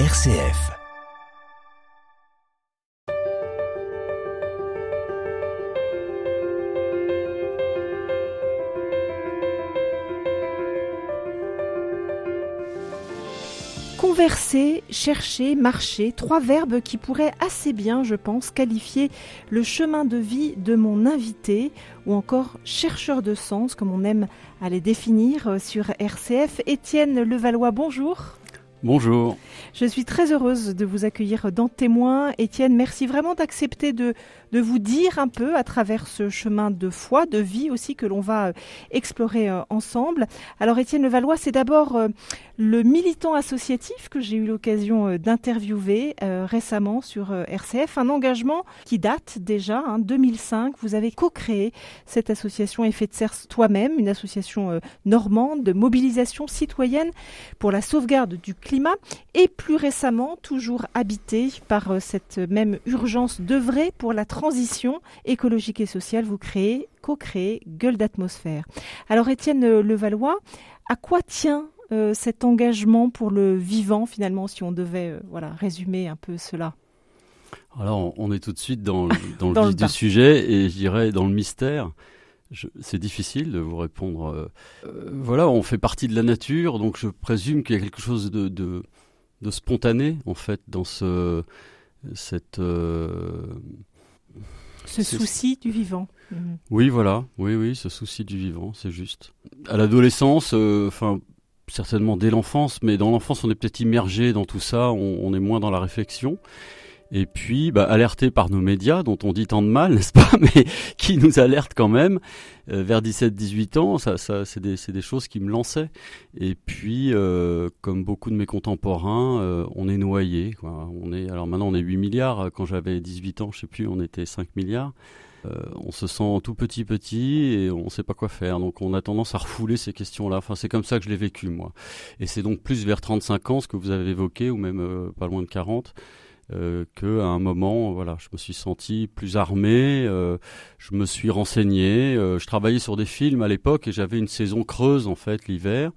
RCF. Converser, chercher, marcher, trois verbes qui pourraient assez bien, je pense, qualifier le chemin de vie de mon invité, ou encore chercheur de sens, comme on aime à les définir sur RCF. Étienne Levallois, bonjour. Bonjour. Je suis très heureuse de vous accueillir dans Témoin. Étienne, merci vraiment d'accepter de, de vous dire un peu à travers ce chemin de foi, de vie aussi que l'on va euh, explorer euh, ensemble. Alors Étienne Levallois, c'est d'abord euh, le militant associatif que j'ai eu l'occasion d'interviewer récemment sur RCF, un engagement qui date déjà, hein, 2005. Vous avez co-créé cette association Effet de serre toi-même, une association normande de mobilisation citoyenne pour la sauvegarde du climat et plus récemment toujours habité par euh, cette même urgence d'œuvrer pour la transition écologique et sociale. Vous créez, co-créez Gueule d'atmosphère. Alors Étienne Levallois, à quoi tient euh, cet engagement pour le vivant finalement si on devait euh, voilà, résumer un peu cela? Alors, on est tout de suite dans, dans le vif du sujet et je dirais dans le mystère c'est difficile de vous répondre. Euh, euh, voilà, on fait partie de la nature, donc je présume qu'il y a quelque chose de, de, spontané en fait dans ce cette euh, ce souci du vivant. Mhm. Oui, voilà, oui, oui, ce souci du vivant, c'est juste. À l'adolescence, enfin. certainement dès l'enfance, mais dans l'enfance, on est peut-être immergé dans tout ça, on est moins dans la réflexion et puis bah, alerté par nos médias, dont on dit tant de mal, n'est-ce pas, mais qui nous alertent quand même, euh, vers 17-18 ans, ça, ça c'est des, des, choses qui me lançaient. Et puis, euh, comme beaucoup de mes contemporains, euh, on est noyé. On est, alors maintenant, on est 8 milliards. Quand j'avais 18 ans, je sais plus, on était 5 milliards. on se sent tout petit petit et on ne sait pas quoi faire. Donc on a tendance à refouler ces questions-là. Enfin, c'est comme ça que je l'ai vécu moi. Et c'est donc plus vers 35 ans, ce que vous avez évoqué, ou même pas loin de 40, euh, qu'à un moment, voilà, je me suis senti plus armé, euh, je me suis renseigné, euh, je travaillais sur des films à l'époque et j'avais une saison creuse en fait l'hiver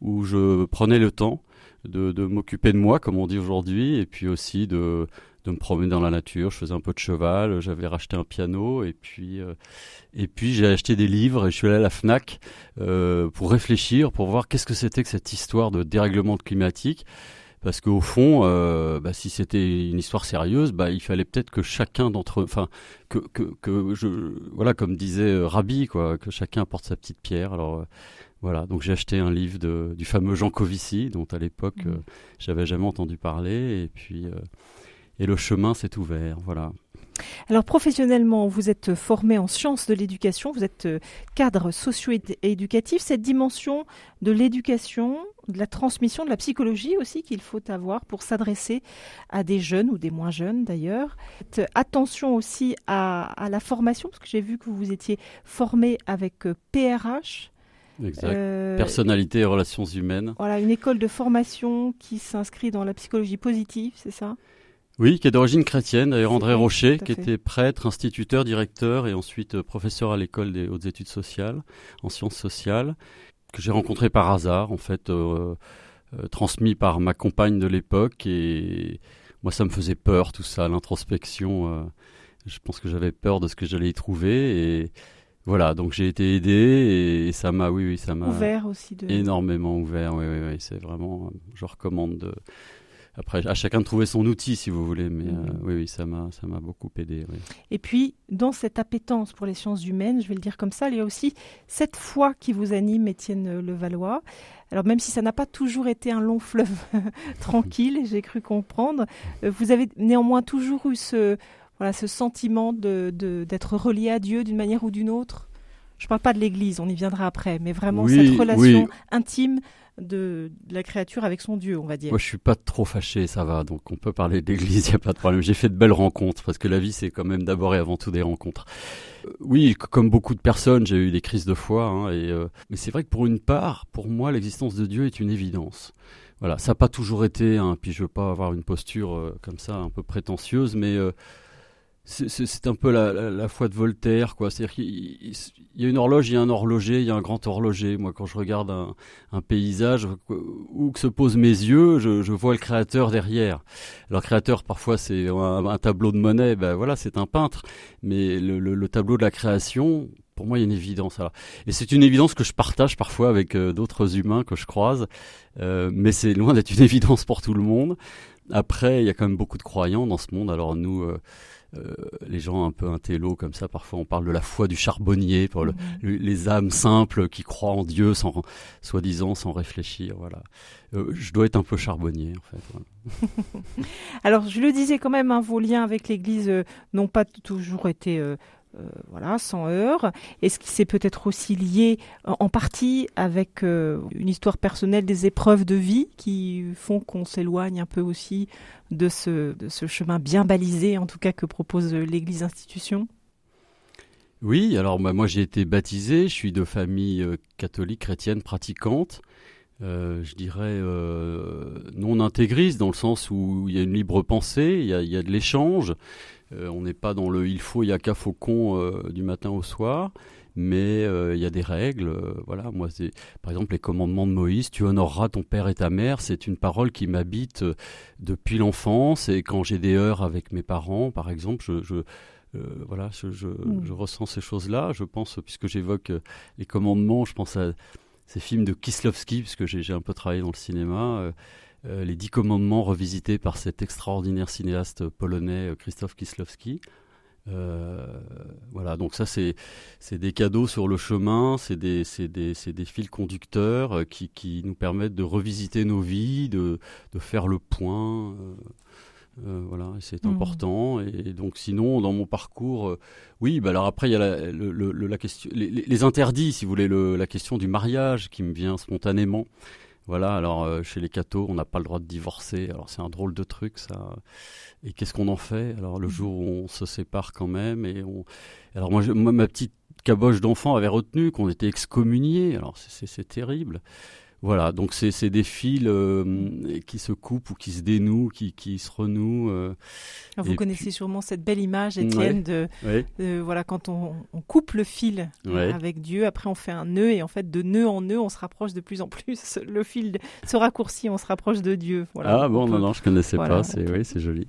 où je prenais le temps de, de m'occuper de moi, comme on dit aujourd'hui, et puis aussi de, de me promener dans la nature. Je faisais un peu de cheval, j'avais racheté un piano, et puis, euh, et puis j'ai acheté des livres et je suis allé à la Fnac euh, pour réfléchir, pour voir qu'est-ce que c'était que cette histoire de dérèglement climatique parce qu'au fond, euh, bah, si c'était une histoire sérieuse, bah, il fallait peut-être que chacun d'entre, enfin, que, que, que je, voilà, comme disait euh, Rabbi, quoi, que chacun apporte sa petite pierre. Alors, euh, voilà, donc j'ai acheté un livre de, du fameux Jean Covici, dont à l'époque mmh. j'avais jamais entendu parler, et puis et le chemin s'est ouvert, voilà. Alors professionnellement, vous êtes formé en sciences de l'éducation, vous êtes euh, cadre socio-éducatif. Cette dimension de l'éducation, de la transmission, de la psychologie aussi qu'il faut avoir pour s'adresser à des jeunes ou des moins jeunes d'ailleurs. Attention aussi à, la formation, parce que j'ai vu que vous étiez formé avec PRH. Euh, exact. Euh, Personnalité et relations humaines. Voilà, une école de formation qui s'inscrit dans la psychologie positive, c'est ça? Oui, qui est d'origine chrétienne, d'ailleurs André Rocher, qui était prêtre, instituteur, directeur et ensuite euh, professeur à l'école des hautes études sociales, en sciences sociales, que j'ai rencontré par hasard, en fait, euh, euh, transmis par ma compagne de l'époque. Et moi, ça me faisait peur, tout ça, l'introspection. je pense que j'avais peur de ce que j'allais y trouver. Et voilà, donc j'ai été aidé et, ça m'a, oui, oui, ça m'a. Ouvert aussi. De... Énormément ouvert, oui, oui, oui. C'est vraiment, je recommande de après, à chacun de trouver son outil, si vous voulez. Mais euh, oui, oui, ça m'a, ça m'a beaucoup aidé. Et puis, dans cette appétence pour les sciences humaines, je vais le dire comme ça, il y a aussi cette foi qui vous anime, Étienne Levallois. Alors, même si ça n'a pas toujours été un long fleuve tranquille, j'ai cru comprendre, euh, vous avez néanmoins toujours eu ce, voilà, ce sentiment de, d'être relié à Dieu d'une manière ou d'une autre? Je ne parle pas de l'Église, on y viendra après, mais vraiment cette relation intime de, la créature avec son Dieu, on va dire. Moi, je suis pas trop fâché, ça va. Donc, on peut parler d'église, il n'y a pas de problème. J'ai fait de belles rencontres parce que la vie, c'est quand même d'abord et avant tout des rencontres. Euh, oui, comme beaucoup de personnes, j'ai eu des crises de foi. Hein, et, euh, mais c'est vrai que pour une part, pour moi, l'existence de Dieu est une évidence. Voilà, ça n'a pas toujours été. Hein, puis je veux pas avoir une posture euh, comme ça, un peu prétentieuse, mais c'est un peu la, foi de Voltaire, quoi. C'est-à-dire qu'il y a une horloge, il y a un horloger, il y a un grand horloger. Moi, quand je regarde un, paysage, où que se posent mes yeux, je, vois le créateur derrière. Alors, créateur, parfois, c'est un, tableau de monnaie, ben voilà, c'est un peintre. Mais le, tableau de la création, pour moi, il y a une évidence. Et c'est une évidence que je partage parfois avec euh, d'autres humains que je croise, euh, mais c'est loin d'être une évidence pour tout le monde. Après, il y a quand même beaucoup de croyants dans ce monde. Alors nous, euh, euh, les gens un peu intello comme ça, parfois on parle de la foi du charbonnier, pour mhm. les âmes simples qui croient en Dieu sans, soi-disant, sans réfléchir. Voilà. Euh, je dois être un peu charbonnier en fait. Alors je le disais quand même, hein, vos liens avec l'Église n'ont pas toujours été euh, voilà, sans heurts. Est-ce que c'est peut-être aussi lié en partie avec euh, une histoire personnelle des épreuves de vie qui font qu'on s'éloigne un peu aussi de ce, chemin bien balisé, en tout cas, que propose l'Église institution? Oui, alors moi j'ai été baptisé, je suis de famille euh, catholique chrétienne pratiquante. je dirais non intégriste dans le sens où il y a une libre pensée, il y a, de l'échange, on n'est pas dans le il faut, il y a qu'à faucon euh, du matin au soir mais euh, il y a des règles. voilà, moi, c'est par exemple les commandements de Moïse tu honoreras ton père et ta mère. C'est une parole qui m'habite depuis l'enfance et quand j'ai des heures avec mes parents, par exemple, je, voilà, je, mm. je, ressens ces choses-là. Je pense, puisque j'évoque les commandements, je pense à ces films de Kislovski, puisque j'ai un peu travaillé dans le cinéma. Euh, les Dix Commandements revisités par cet extraordinaire cinéaste polonais euh, Krzysztof Kieslowski. Euh, voilà, donc ça c'est des cadeaux sur le chemin, c'est des, des, des, fils conducteurs qui, qui, nous permettent de revisiter nos vies, de, de faire le point. voilà, c'est mmh. important. Et, donc, sinon, dans mon parcours, oui, bah alors après, il y a la, le, la question, les, les, interdits, si vous voulez, la question du mariage qui me vient spontanément. Voilà, alors euh, chez les cathos, on n'a pas le droit de divorcer. Alors c'est un drôle de truc, ça. Et qu'est-ce qu'on en fait? Alors le mmh. jour où on se sépare quand même, et on. Alors moi, moi ma petite caboche d'enfant avait retenu qu'on était excommunié. Alors c'est terrible. Voilà, donc c'est des fils euh, qui se coupent ou qui se dénouent, qui, qui se renouent. Euh, vous connaissez sûrement cette belle image, Étienne, de, voilà quand on, coupe le fil avec Dieu, après on fait un nœud et en fait de nœud en nœud, on se rapproche de plus en plus. Le fil se raccourcit, on se rapproche de Dieu. Voilà, ah bon, non, non, je connaissais pas. C'est oui, c'est joli.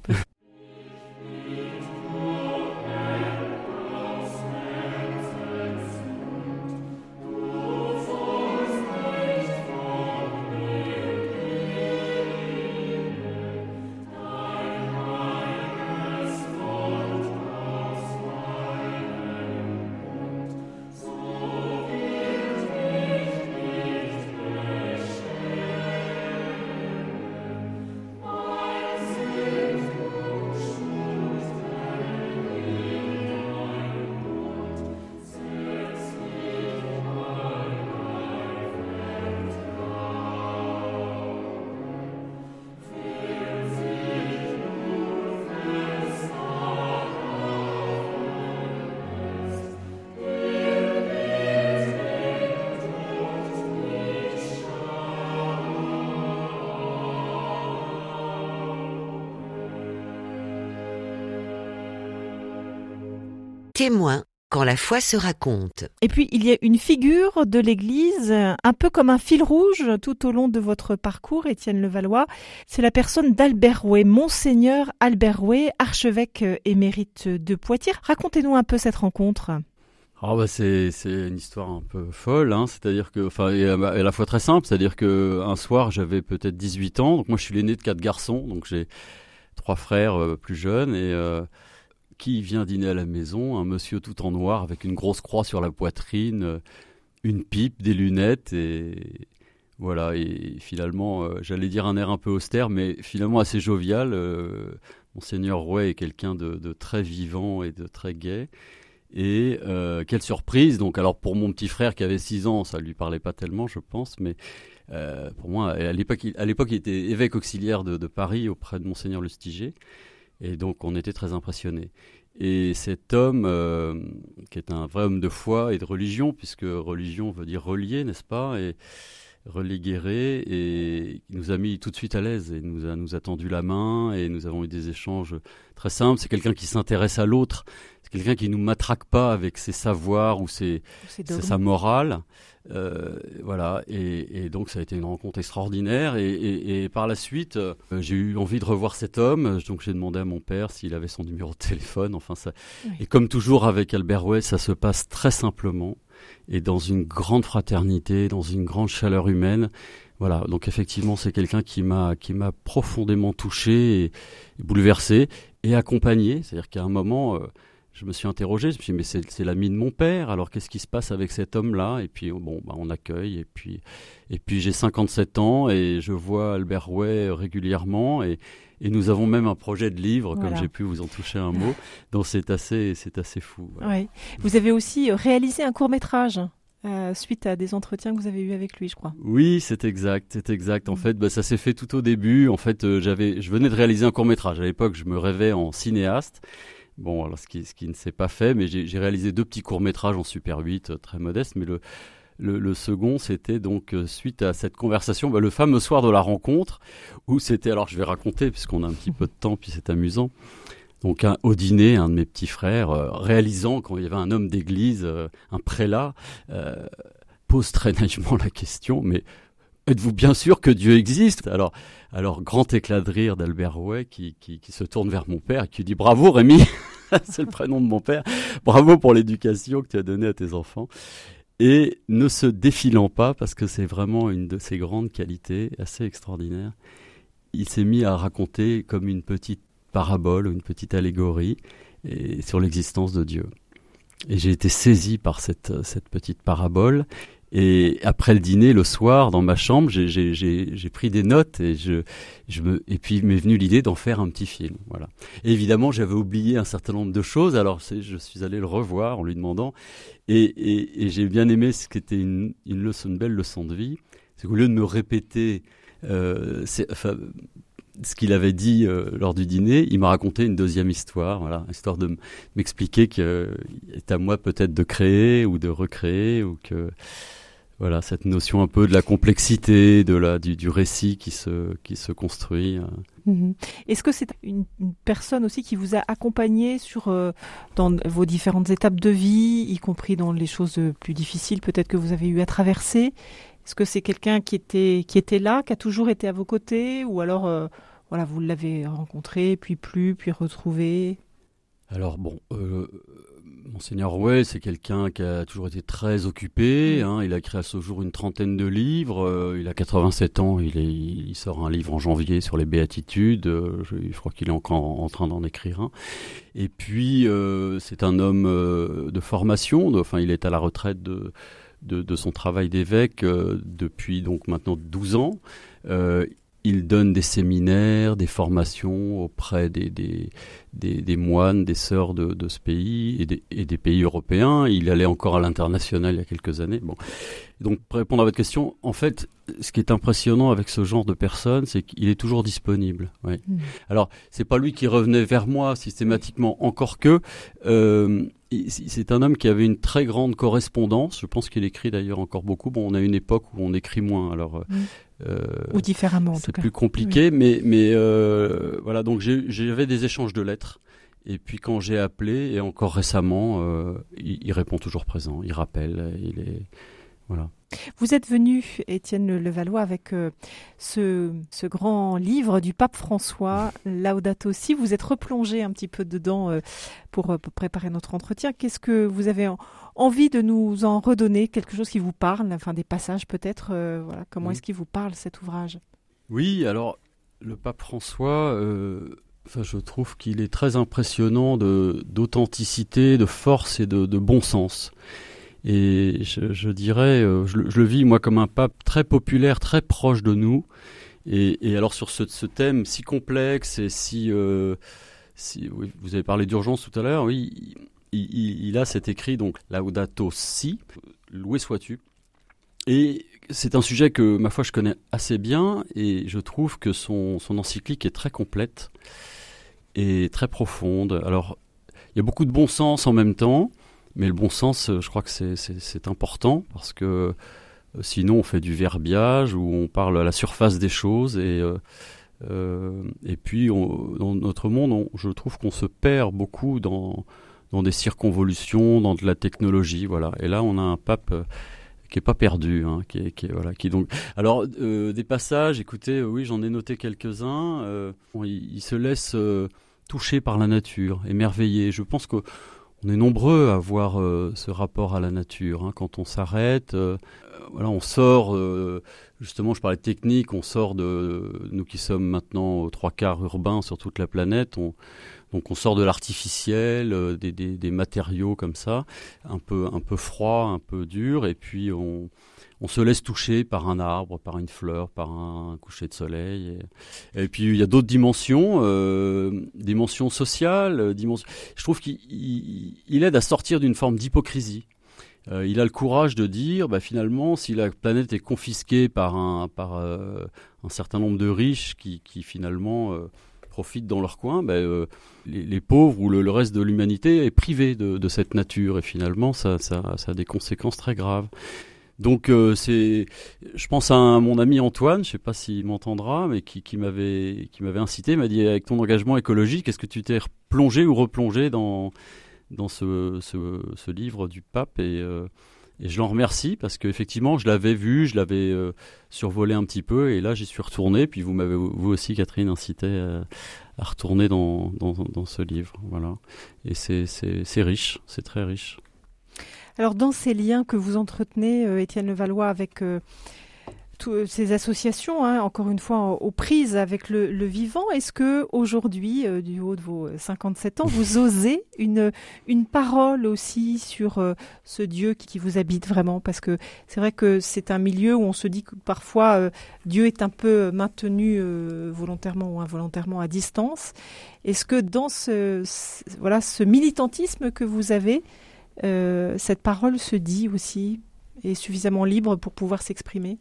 Témoin quand la foi se raconte. Et puis il y a une figure de l'Église, un peu comme un fil rouge tout au long de votre parcours, Étienne Levallois. C'est la personne d'Albert Rouet, Monseigneur Albert Rouet, archevêque émérite de Poitiers. Racontez-nous un peu cette rencontre. Ah bah c'est une histoire un peu folle, hein. c'est-à-dire que, enfin, et à la fois très simple, c'est-à-dire que un soir j'avais peut-être 18 ans, donc moi je suis l'aîné de quatre garçons, donc j'ai trois frères euh, plus jeunes et euh, qui vient dîner à la maison Un monsieur tout en noir avec une grosse croix sur la poitrine, euh, une pipe, des lunettes et voilà. Et finalement, euh, j'allais dire un air un peu austère, mais finalement assez jovial. Euh, Monseigneur Rouet est quelqu'un de, très vivant et de très gai. Et quelle surprise Donc alors pour mon petit frère qui avait 6 ans, ça lui parlait pas tellement, je pense, mais pour moi, à l'époque, il était évêque auxiliaire de, de Paris auprès de Monseigneur Lustiger. Et donc on était très impressionnés. Et cet homme, euh, qui est un vrai homme de foi et de religion, puisque religion veut dire relier, n'est-ce pas Et Relais Guéret, et il nous a mis tout de suite à l'aise et nous a, nous a tendu la main et nous avons eu des échanges très simples. C'est quelqu'un qui s'intéresse à l'autre, c'est quelqu'un qui nous matraque pas avec ses savoirs ou ses, sa morale. Euh, voilà, et, donc ça a été une rencontre extraordinaire. Et, par la suite, euh, j'ai eu envie de revoir cet homme. Donc j'ai demandé à mon père s'il avait son numéro de téléphone. Enfin, ça. Et comme toujours avec Albert Way, ça se passe très simplement et dans une grande fraternité, dans une grande chaleur humaine. Voilà, donc effectivement, c'est quelqu'un qui m'a qui m'a profondément touché et, bouleversé et accompagné. C'est-à-dire qu'à un moment, euh, je me suis interrogé, je me suis dit, mais c'est l'ami de mon père, alors qu'est-ce qui se passe avec cet homme-là? Et puis, bon, bah, on accueille, et puis, et puis j'ai 57 ans, et je vois Albert Rouet régulièrement, et, et nous avons même un projet de livre, comme j'ai pu vous en toucher un mot, donc c'est assez, c'est assez fou. Vous avez aussi euh, réalisé un court-métrage euh, suite à des entretiens que vous avez eus avec lui, je crois. Oui, c'est exact, c'est exact. En mm. fait, bah, ça s'est fait tout au début. En fait, euh, j'avais, je venais de réaliser un court métrage. À l'époque, je me rêvais en cinéaste. Bon, alors ce qui, ce qui ne s'est pas fait, mais j'ai réalisé deux petits courts-métrages en Super 8, euh, très modestes, mais le, le, second, c'était donc euh, suite à cette conversation, bah, le fameux soir de la rencontre, où c'était, alors je vais raconter, puisqu'on a un petit peu de temps, puis c'est amusant. Donc au dîner, un de mes petits frères, euh, réalisant quand il y avait un homme d'église, un prélat, pose très naïvement la question, mais êtes-vous bien sûr que Dieu existe? Alors, alors grand éclat de rire d'Albert Rouet qui, se tourne vers mon père et qui dit bravo Rémi, c'est le prénom de mon père, bravo pour l'éducation que tu as donnée à tes enfants. Et ne se défilant pas, parce que c'est vraiment une de ses grandes qualités, assez extraordinaire, il s'est mis à raconter comme une petite parabole ou une petite allégorie sur l'existence de Dieu. Et j'ai été saisi par cette, cette petite parabole et après le dîner, le soir, dans ma chambre, j'ai pris des notes et je, je me, et puis m'est venue l'idée d'en faire un petit film. Voilà. évidemment, j'avais oublié un certain nombre de choses. Alors, je suis allé le revoir en lui demandant, et, et, et j'ai bien aimé ce qui était une, une leçon, une belle leçon de vie. C'est qu'au lieu de me répéter, euh, enfin, ce qu'il avait dit euh, lors du dîner, il m'a raconté une deuxième histoire, voilà, histoire de m'expliquer qu'il est à moi peut-être de créer ou de recréer ou que voilà cette notion un peu de la complexité de la du, du récit qui se qui se construit. Euh. Mhm. Est-ce que c'est une, personne aussi qui vous a accompagné sur euh, dans vos différentes étapes de vie, y compris dans les choses plus difficiles peut-être que vous avez eu à traverser? Est-ce que c'est quelqu'un qui était qui était là, qui a toujours été à vos côtés, ou alors euh, voilà vous l'avez rencontré, puis plus, puis retrouvé? Alors bon. Monseigneur Rouet, c'est quelqu'un qui a toujours été très occupé. Mm. Hein. il a créé à ce jour une trentaine de livres. Euh, il a 87 ans. Il, est, il, sort un livre en janvier sur les béatitudes. Euh, je, crois qu'il est encore en, train d'en écrire un. Et puis, euh, c'est un homme de formation. enfin, il est à la retraite de, de, de son travail d'évêque depuis donc maintenant 12 ans il donne des séminaires, des formations auprès des, des, des, moines, des sœurs de, de ce pays et des, et des, pays européens. Il allait encore à l'international il y a quelques années. Bon. Donc, pour répondre à votre question, en fait, ce qui est impressionnant avec ce genre de personne, c'est qu'il est toujours disponible. Ouais. Mmh. Alors, c'est pas lui qui revenait vers moi systématiquement, encore que euh, c'est un homme qui avait une très grande correspondance. Je pense qu'il écrit d'ailleurs encore beaucoup. Bon, on a une époque où on écrit moins, alors. Euh, mmh. Euh, Ou différemment, en tout cas. C'est plus compliqué, mais, mais euh, voilà, donc j'avais des échanges de lettres. Et puis quand j'ai appelé, et encore récemment, euh, il, répond toujours présent, il rappelle, il est... Voilà. Vous êtes venu, Étienne Levallois, avec ce, ce, grand livre du pape François, Laudato Si. Vous êtes replongé un petit peu dedans pour, pour préparer notre entretien. Qu'est-ce que vous avez en, envie de nous en redonner? Quelque chose qui vous parle, enfin des passages peut-être. Euh, voilà, comment est-ce qu'il vous parle cet ouvrage? Oui, alors le pape François, euh, enfin, je trouve qu'il est très impressionnant d'authenticité, de force et de, bon sens. Et je, dirais, euh, je, le vis moi comme un pape très populaire, très proche de nous. Et, alors sur ce, thème si complexe et si, si vous avez parlé d'urgence tout à l'heure, oui, il, a cet écrit, donc Laudato Si, loué sois-tu. Et c'est un sujet que, ma foi, je connais assez bien et je trouve que son encyclique est très complète et très profonde. Alors, il y a beaucoup de bon sens en même temps, mais le bon sens, je crois que c'est important parce que sinon, on fait du verbiage où on parle à la surface des choses et et puis dans notre monde, je trouve qu'on se perd beaucoup dans dans des circonvolutions, dans de la technologie, voilà. Et là, on a un pape qui est pas perdu, hein, qui, est, voilà, qui donc. Alors euh, des passages, écoutez, euh, oui, j'en ai noté quelques-uns. Euh, il, se laisse toucher par la nature, émerveiller. Je pense qu'on est nombreux à avoir ce rapport à la nature. Hein, quand on s'arrête, voilà, on sort. justement, je parlais de technique. On sort de nous qui sommes maintenant aux trois quarts urbains sur toute la planète. On donc on sort de l'artificiel, euh, des, des, matériaux comme ça, un peu, un peu froid, un peu dur, et puis on, on se laisse toucher par un arbre, par une fleur, par un, coucher de soleil. Et, puis il y a d'autres dimensions, euh, dimensions sociales. Euh, dimensions... Je trouve qu'il il aide à sortir d'une forme d'hypocrisie. Euh, il a le courage de dire, bah, finalement, si la planète est confisquée par un, par, un certain nombre de riches qui, qui finalement profitent dans leur coin, euh, les, pauvres ou le, reste de l'humanité est privé de, cette nature et finalement ça, a des conséquences très graves. Donc euh, c'est, je pense à mon ami Antoine, je sais pas s'il m'entendra, mais qui, m'avait qui m'avait incité, m'a dit avec ton engagement écologique, est-ce que tu t'es plongé ou replongé dans dans ce, ce, livre du pape? Et euh, et je l'en remercie parce qu'effectivement, je l'avais vu, je l'avais euh, survolé un petit peu et là, j'y suis retourné. Puis vous m'avez, vous aussi, Catherine, incité à, retourner dans, dans, ce livre. Voilà. Et c'est riche, c'est très riche. Alors, dans ces liens que vous entretenez, euh, Étienne Levallois, avec euh, toutes ces associations, hein, encore une fois, aux prises avec le, vivant. Est-ce que aujourd'hui, euh, du haut de vos 57 ans, vous osez une, une parole aussi sur euh, ce Dieu qui, vous habite vraiment? Parce que c'est vrai que c'est un milieu où on se dit que parfois euh, Dieu est un peu maintenu volontairement ou involontairement à distance. Est-ce que dans ce, voilà, ce militantisme que vous avez, cette parole se dit aussi est suffisamment libre pour pouvoir s'exprimer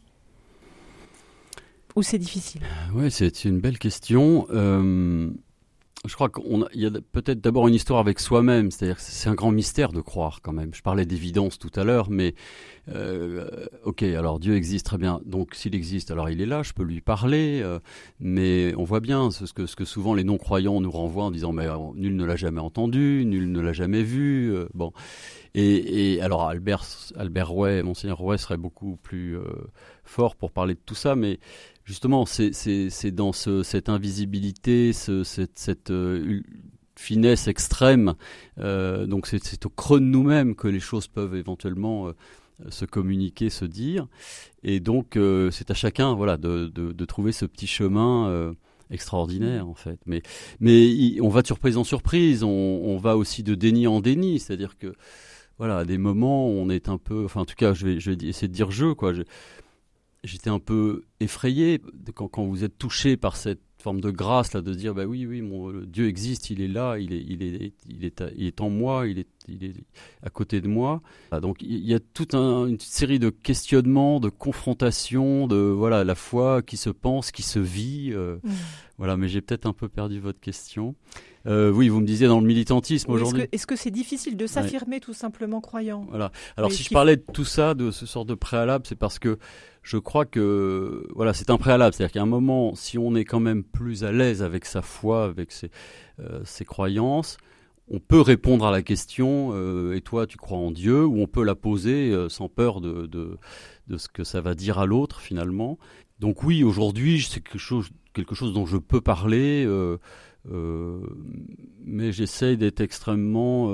ou c'est difficile? Oui, c'est une belle question. Euh, je crois qu'il y a peut-être d'abord une histoire avec soi-même, c'est-à-dire que c'est un grand mystère de croire quand même. Je parlais d'évidence tout à l'heure, mais euh, ok, alors Dieu existe très bien, donc s'il existe, alors il est là, je peux lui parler, euh, mais on voit bien ce que, souvent les non-croyants nous renvoient en disant mais nul ne l'a jamais entendu, nul ne l'a jamais vu, bon. Et, alors Albert, Albert Rouet, Monseigneur Rouet serait beaucoup plus fort pour parler de tout ça, mais justement, c'est dans cette invisibilité, cette, euh, finesse extrême, euh, donc c'est au creux de nous-mêmes que les choses peuvent éventuellement euh, se communiquer, se dire, et donc c'est à chacun, voilà, de, trouver ce petit chemin extraordinaire en fait. Mais, mais on va de surprise en surprise, on, va aussi de déni en déni, c'est-à-dire que voilà, à des moments, on est un peu, enfin en tout cas, je vais, je vais essayer de dire je quoi. J'étais un peu effrayé quand, quand, vous êtes touché par cette forme de grâce là de se dire bah oui oui mon Dieu existe il est là il est il est il est il est en moi il est il est à côté de moi ah, donc il y a toute une série de questionnements de confrontations de voilà la foi qui se pense qui se vit euh, mmh. voilà mais j'ai peut-être un peu perdu votre question euh, oui, vous me disiez dans le militantisme aujourd'hui. Est-ce que c'est difficile de s'affirmer tout simplement croyant Voilà. Alors si je parlais de tout ça, de ce sort de préalable, c'est parce que je crois que voilà, c'est un préalable. C'est-à-dire qu'à un moment, si on est quand même plus à l'aise avec sa foi, avec ses, euh, ses, croyances, on peut répondre à la question euh, Et toi, tu crois en Dieu Ou on peut la poser euh, sans peur de, ce que ça va dire à l'autre finalement. Donc oui, aujourd'hui, c'est quelque chose, dont je peux parler, mais j'essaye d'être extrêmement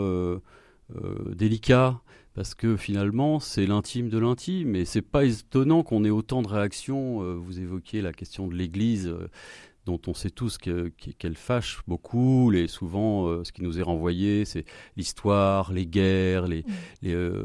délicat parce que finalement c'est l'intime de l'intime et c'est pas étonnant qu'on ait autant de réactions. Euh, vous évoquiez la question de l'Église, euh, dont on sait tous qu'elle fâche beaucoup. Les, souvent, euh, ce qui nous est renvoyé, c'est l'histoire, les guerres, les, mmh.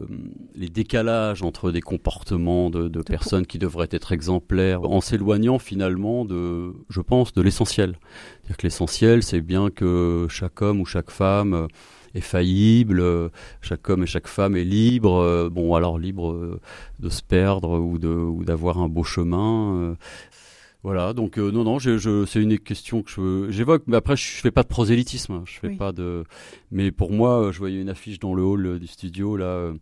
les, décalages entre des comportements de, de personnes qui devraient être exemplaires, en s'éloignant finalement de, je pense, de l'essentiel. C'est-à-dire que l'essentiel, c'est bien que chaque homme ou chaque femme est faillible, euh, chaque homme et chaque femme est libre, euh, bon alors libre euh, de se perdre ou de ou d'avoir un beau chemin. Voilà, donc euh, non, non, je, je, c'est une question que je, j'évoque, mais après je fais pas de prosélytisme, je fais pas de, mais pour moi, je voyais une affiche dans le hall euh, du studio là, euh,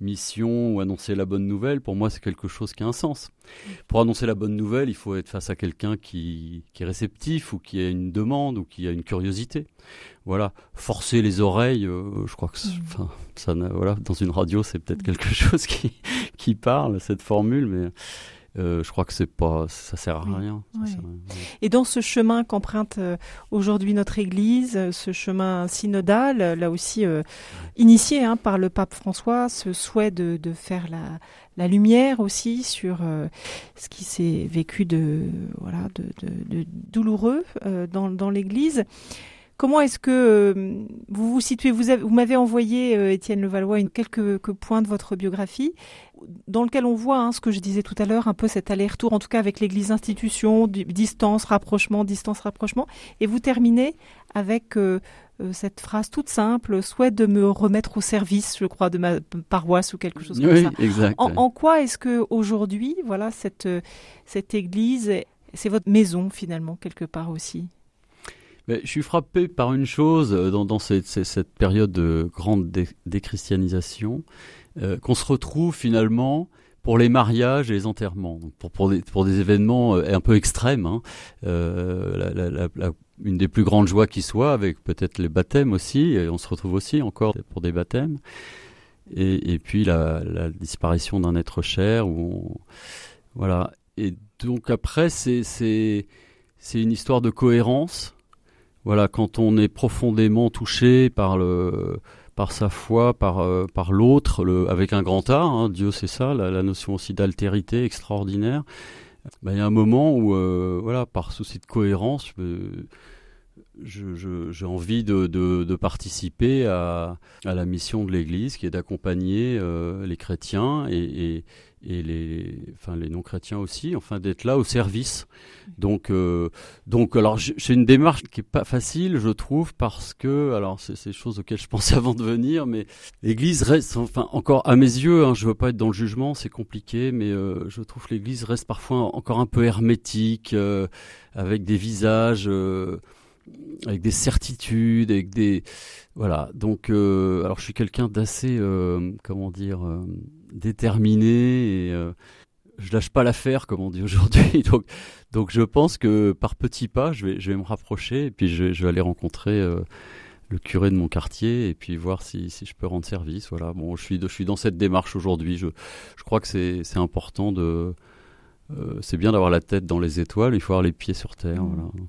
mission ou annoncer la bonne nouvelle. Pour moi, c'est quelque chose qui a un sens. Pour annoncer la bonne nouvelle, il faut être face à quelqu'un qui, qui est réceptif ou qui a une demande ou qui a une curiosité. Voilà, forcer les oreilles, je crois que, mm. enfin, ça, voilà, dans une radio, c'est peut-être quelque chose qui qui parle cette formule, mais euh, je crois que c'est pas, ça sert à rien. Et dans ce chemin qu'emprunte euh, aujourd'hui notre Église, euh, ce chemin synodal, là aussi initié hein, par le pape François, ce souhait de, de faire la, la, lumière aussi sur ce qui s'est vécu de voilà de, de, de douloureux dans, dans l'Église. Comment est-ce que vous vous situez Vous, vous m'avez envoyé, Étienne Levallois, une, quelques, quelques, points de votre biographie dans lequel on voit hein, ce que je disais tout à l'heure, un peu cet aller-retour, en tout cas avec l'Église institution, distance, rapprochement, distance, rapprochement. Et vous terminez avec euh, euh, cette phrase toute simple, souhaite de me remettre au service, je crois, de ma paroisse ou quelque chose comme ça. Exact. En, en quoi est-ce que aujourd'hui, voilà, cette, cette Église, c'est votre maison finalement, quelque part aussi? Mais je suis frappé par une chose euh, dans, dans cette, cette, période de grande déchristianisation, euh, qu'on se retrouve finalement pour les mariages et les enterrements, pour, pour, des, pour des événements euh, un peu extrêmes, hein. euh, une des plus grandes joies qui soit, avec peut-être les baptêmes aussi, et on se retrouve aussi encore pour des baptêmes, et, et puis la, disparition d'un être cher, voilà. Et donc après, c'est c'est c'est une histoire de cohérence. Voilà, quand on est profondément touché par le par sa foi, par, euh, par l'autre, avec un grand A. Hein, Dieu, c'est ça, la, notion aussi d'altérité extraordinaire. Ben, il y a un moment où, euh, voilà, par souci de cohérence, j'ai envie de, de, participer à, à, la mission de l'Église, qui est d'accompagner euh, les chrétiens et, et les, enfin les non-chrétiens aussi, enfin d'être là au service. Donc, euh, donc alors c'est une démarche qui est pas facile, je trouve, parce que alors c'est ces choses auxquelles je pensais avant de venir, mais l'Église reste, enfin encore à mes yeux, hein, je veux pas être dans le jugement, c'est compliqué, mais euh, je trouve l'Église reste parfois encore un peu hermétique, euh, avec des visages. Avec des certitudes, avec des voilà. Donc, alors je suis quelqu'un d'assez, comment dire, déterminé et euh, je lâche pas l'affaire, comme on dit aujourd'hui. donc, donc je pense que par petits pas, je vais, je vais me rapprocher et puis je, je vais aller rencontrer euh, le curé de mon quartier et puis voir si, si je peux rendre service. Voilà. Bon, je suis, je suis dans cette démarche aujourd'hui. Je, je crois que c'est, c'est important de, euh, c'est bien d'avoir la tête dans les étoiles. Il faut avoir les pieds sur terre. Mmh. Voilà.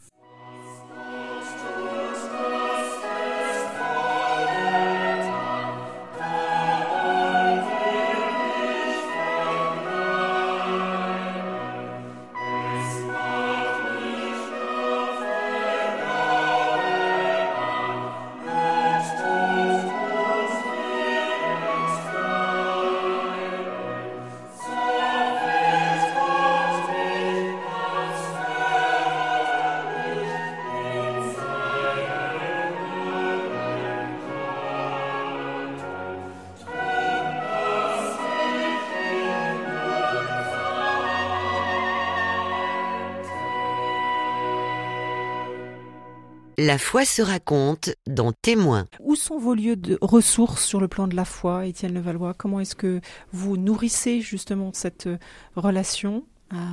La foi se raconte dans Témoins. Où sont vos lieux de ressources sur le plan de la foi, Étienne Levallois? Comment est-ce que vous nourrissez justement cette euh, relation à,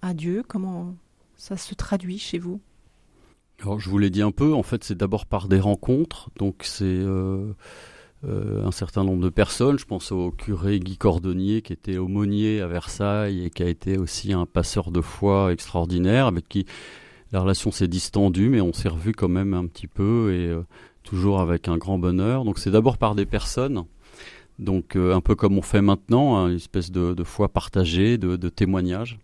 à Dieu? Comment ça se traduit chez vous? Alors, je vous l'ai dit un peu, en fait, c'est d'abord par des rencontres. Donc, c'est euh, euh, un certain nombre de personnes. Je pense au curé Guy Cordonnier, qui était aumônier à Versailles et qui a été aussi un passeur de foi extraordinaire, avec qui la relation s'est distendue, mais on s'est revu quand même un petit peu et euh, toujours avec un grand bonheur. Donc c'est d'abord par des personnes, donc euh, un peu comme on fait maintenant, hein, une espèce de, foi partagée, de, témoignage.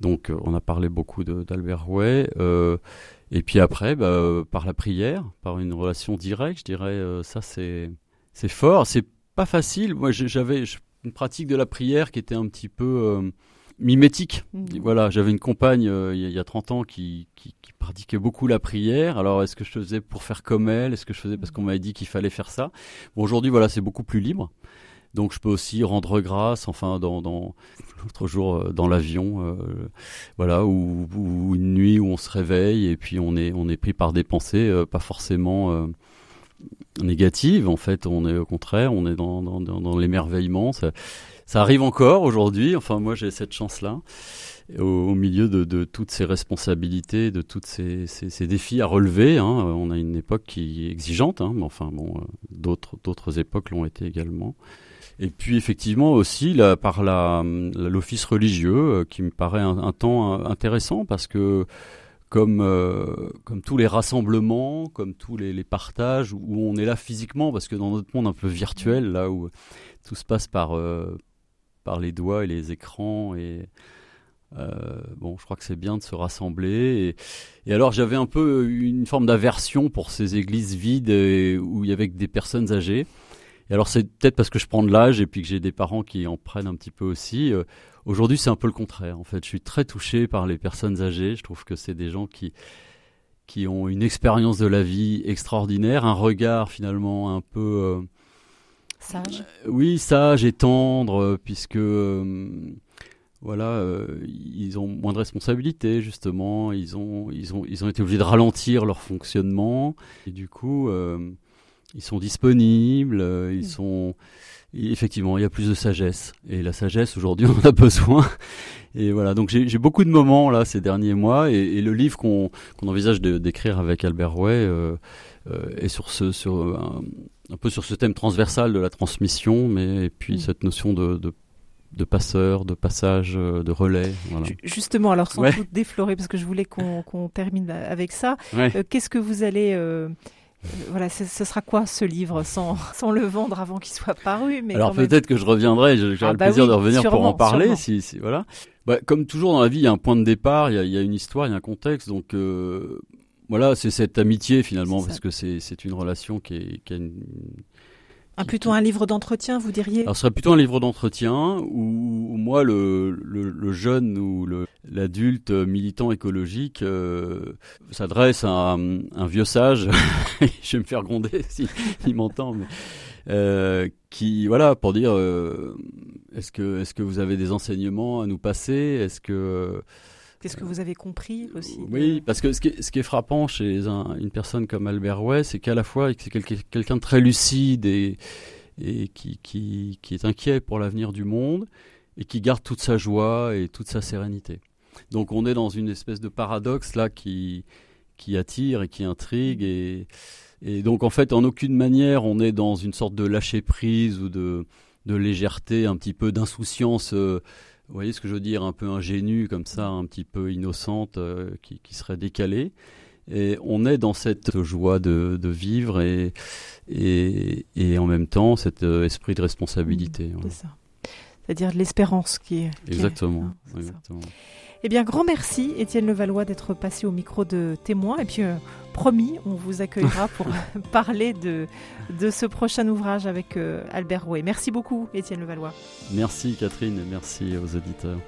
Donc euh, on a parlé beaucoup d'Albert Rouet. et puis après, bah, par la prière, par une relation directe, je dirais, ça c'est fort. C'est pas facile. Moi j'avais une pratique de la prière qui était un petit peu mimétique. Mmh. Voilà, j'avais une compagne euh, il y a 30 ans qui, qui, qui, pratiquait beaucoup la prière. Alors, est-ce que je faisais pour faire comme elle? Est-ce que je faisais parce qu'on m'avait dit qu'il fallait faire ça? Bon, Aujourd'hui, voilà, c'est beaucoup plus libre. Donc je peux aussi rendre grâce, enfin dans, dans l'autre jour euh, dans l'avion, euh, voilà, ou, une nuit où on se réveille et puis on est on est pris par des pensées euh, pas forcément négatives. En fait, on est au contraire, on est dans dans, dans, l'émerveillement. Ça, ça arrive encore aujourd'hui. Enfin moi j'ai cette chance là. Au, milieu de, toutes ces responsabilités, de tous ces, défis à relever. Hein. On a une époque qui est exigeante, hein, mais enfin bon, d'autres d'autres époques l'ont été également. Et puis effectivement aussi là, par la, l'office religieux, euh, qui me paraît un, temps euh, intéressant parce que comme, euh, comme tous les rassemblements, comme tous les, les, partages, où on est là physiquement, parce que dans notre monde un peu virtuel, là où tout se passe par, par les doigts et les écrans, et bon, je crois que c'est bien de se rassembler. Et, alors j'avais un peu une forme d'aversion pour ces églises vides où il y avait des personnes âgées. Et alors c'est peut-être parce que je prends de l'âge et puis que j'ai des parents qui en prennent un petit peu aussi. Euh, aujourd'hui, c'est un peu le contraire. En fait, je suis très touché par les personnes âgées. Je trouve que c'est des gens qui qui ont une expérience de la vie extraordinaire, un regard finalement un peu euh, sage? Euh, oui, sage et tendre, puisque voilà, ils ont moins de responsabilités justement. Ils ont ils ont ils ont été obligés de ralentir leur fonctionnement et du coup ils sont disponibles, euh, ils mm. sont effectivement, il y a plus de sagesse. Et la sagesse, aujourd'hui, on en a besoin. Et voilà, donc j'ai beaucoup de moments là ces derniers mois. Et, le livre qu'on envisage d'écrire avec Albert Way euh, euh, est sur ce, sur un, peu sur ce thème transversal de la transmission, mais et puis mm. cette notion de, de de passeur, de passage, de relais. Voilà. Justement, alors sans tout déflorer, parce que je voulais qu'on termine avec ça, qu'est-ce que vous allez euh, voilà, ce sera quoi ce livre sans, sans le vendre avant qu'il soit paru mais Alors peut-être que je reviendrai, j'aurai ah le bah plaisir de revenir pour en parler. Si, si, voilà. Bah, comme toujours dans la vie, il y a un point de départ, il y a, il y a une histoire, il y a un contexte. Donc euh, voilà, c'est cette amitié finalement, parce que c'est une relation qui, est, qui a une, un, plutôt un livre d'entretien, vous diriez? Alors, ce serait plutôt un livre d'entretien où, moi, le, le, jeune ou l'adulte militant écologique euh, s'adresse à un, vieux sage. je vais me faire gronder s'il si, m'entend, mais euh, qui, voilà, pour dire euh, est-ce que, est-ce que vous avez des enseignements à nous passer? Est-ce que Qu'est-ce que vous avez compris aussi Oui, parce que ce qui est, ce qui est frappant chez une personne comme Albert Way, c'est qu'à la fois c'est quelqu'un de très lucide et, et qui, qui, qui, est inquiet pour l'avenir du monde et qui garde toute sa joie et toute sa sérénité. Donc on est dans une espèce de paradoxe là qui, qui attire et qui intrigue et, et donc en fait en aucune manière on est dans une sorte de lâcher prise ou de, de légèreté, un petit peu d'insouciance. Euh, vous voyez ce que je veux dire, un peu ingénue comme ça, un petit peu innocente, euh, qui, qui, serait décalée. Et on est dans cette joie de, de vivre et, et, et, en même temps cet euh, esprit de responsabilité. C'est ça. C'est-à-dire l'espérance qui est. Exactement. Hein, exactement. Eh bien, grand merci, Étienne Levallois, d'être passé au micro de témoin. Et puis, euh, promis, on vous accueillera pour parler de, de ce prochain ouvrage avec euh, Albert Rouet. Merci beaucoup, Étienne Levallois. Merci, Catherine, et merci aux auditeurs.